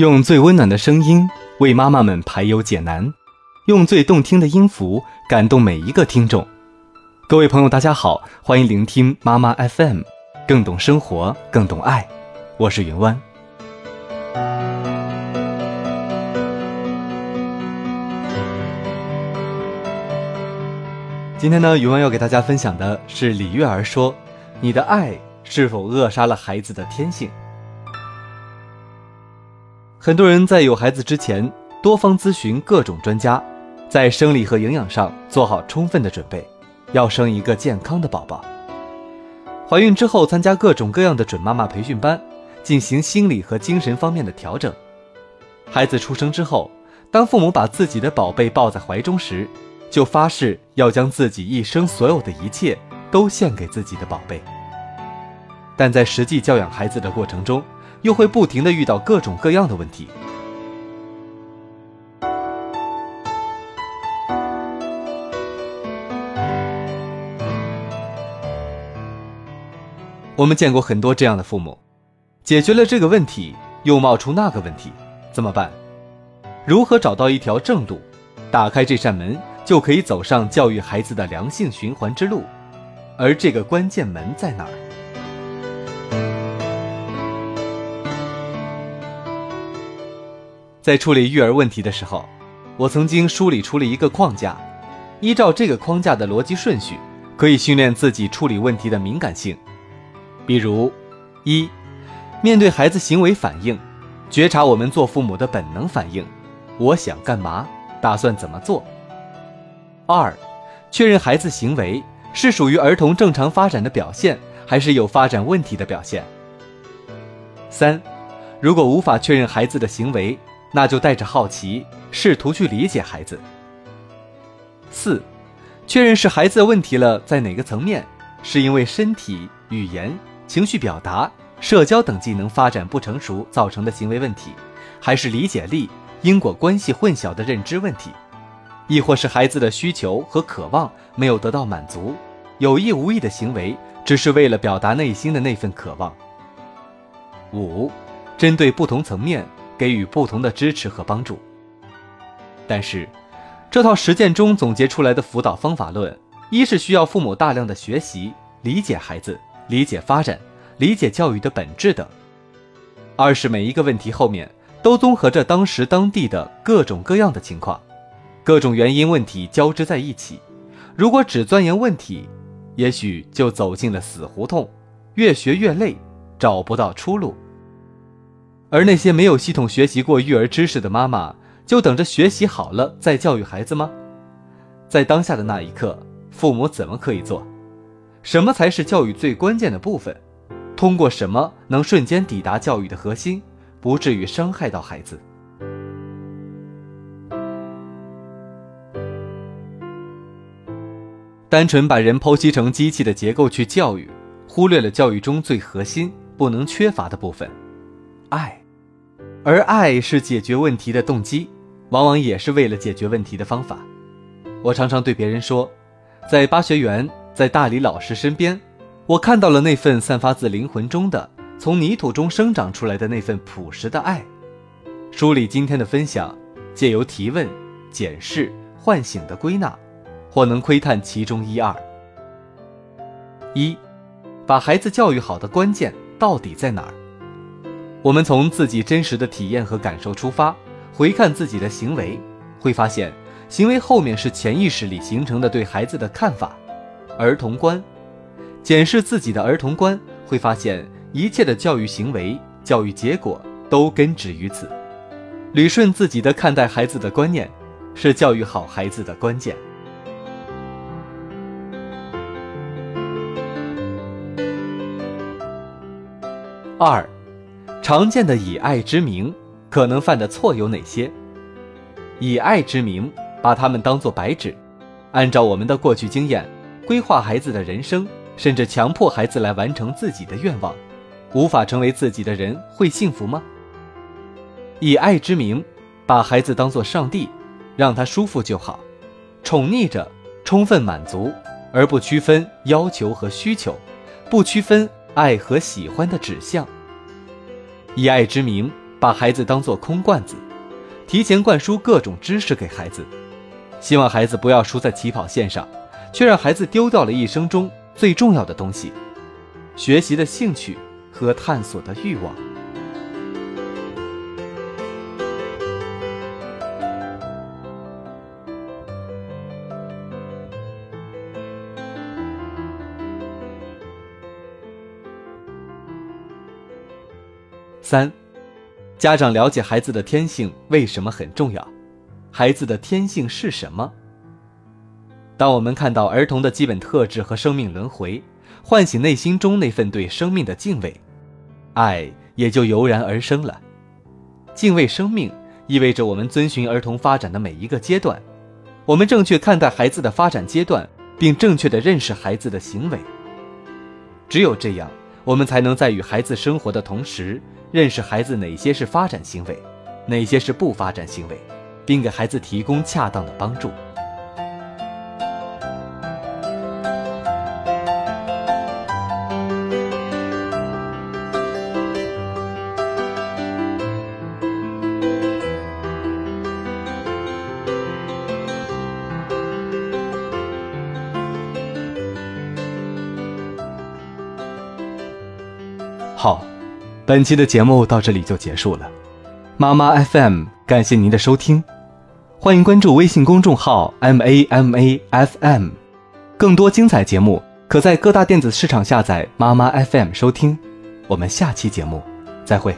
用最温暖的声音为妈妈们排忧解难，用最动听的音符感动每一个听众。各位朋友，大家好，欢迎聆听妈妈 FM，更懂生活，更懂爱。我是云湾。今天呢，云湾要给大家分享的是李月儿说：“你的爱是否扼杀了孩子的天性？”很多人在有孩子之前，多方咨询各种专家，在生理和营养上做好充分的准备，要生一个健康的宝宝。怀孕之后，参加各种各样的准妈妈培训班，进行心理和精神方面的调整。孩子出生之后，当父母把自己的宝贝抱在怀中时，就发誓要将自己一生所有的一切都献给自己的宝贝，但在实际教养孩子的过程中，又会不停的遇到各种各样的问题。我们见过很多这样的父母，解决了这个问题，又冒出那个问题，怎么办？如何找到一条正路，打开这扇门？就可以走上教育孩子的良性循环之路，而这个关键门在哪儿？在处理育儿问题的时候，我曾经梳理出了一个框架，依照这个框架的逻辑顺序，可以训练自己处理问题的敏感性。比如，一，面对孩子行为反应，觉察我们做父母的本能反应，我想干嘛，打算怎么做。二，确认孩子行为是属于儿童正常发展的表现，还是有发展问题的表现。三，如果无法确认孩子的行为，那就带着好奇，试图去理解孩子。四，确认是孩子的问题了，在哪个层面？是因为身体、语言、情绪表达、社交等技能发展不成熟造成的行为问题，还是理解力、因果关系混淆的认知问题？亦或是孩子的需求和渴望没有得到满足，有意无意的行为只是为了表达内心的那份渴望。五，针对不同层面给予不同的支持和帮助。但是，这套实践中总结出来的辅导方法论，一是需要父母大量的学习、理解孩子、理解发展、理解教育的本质等；二是每一个问题后面都综合着当时当地的各种各样的情况。各种原因问题交织在一起，如果只钻研问题，也许就走进了死胡同，越学越累，找不到出路。而那些没有系统学习过育儿知识的妈妈，就等着学习好了再教育孩子吗？在当下的那一刻，父母怎么可以做？什么才是教育最关键的部分？通过什么能瞬间抵达教育的核心，不至于伤害到孩子？单纯把人剖析成机器的结构去教育，忽略了教育中最核心、不能缺乏的部分——爱。而爱是解决问题的动机，往往也是为了解决问题的方法。我常常对别人说，在巴学园，在大理老师身边，我看到了那份散发自灵魂中的、从泥土中生长出来的那份朴实的爱。梳理今天的分享，借由提问、检视、唤醒的归纳。或能窥探其中一二。一，把孩子教育好的关键到底在哪儿？我们从自己真实的体验和感受出发，回看自己的行为，会发现行为后面是潜意识里形成的对孩子的看法，儿童观。检视自己的儿童观，会发现一切的教育行为、教育结果都根植于此。捋顺自己的看待孩子的观念，是教育好孩子的关键。二，常见的以爱之名可能犯的错有哪些？以爱之名把他们当作白纸，按照我们的过去经验规划孩子的人生，甚至强迫孩子来完成自己的愿望，无法成为自己的人会幸福吗？以爱之名把孩子当作上帝，让他舒服就好，宠溺着，充分满足，而不区分要求和需求，不区分。爱和喜欢的指向，以爱之名，把孩子当作空罐子，提前灌输各种知识给孩子，希望孩子不要输在起跑线上，却让孩子丢掉了一生中最重要的东西——学习的兴趣和探索的欲望。三，家长了解孩子的天性为什么很重要？孩子的天性是什么？当我们看到儿童的基本特质和生命轮回，唤醒内心中那份对生命的敬畏，爱也就油然而生了。敬畏生命意味着我们遵循儿童发展的每一个阶段，我们正确看待孩子的发展阶段，并正确的认识孩子的行为。只有这样，我们才能在与孩子生活的同时。认识孩子哪些是发展行为，哪些是不发展行为，并给孩子提供恰当的帮助。好。本期的节目到这里就结束了，妈妈 FM 感谢您的收听，欢迎关注微信公众号 M A M A F M，更多精彩节目可在各大电子市场下载妈妈 FM 收听，我们下期节目再会。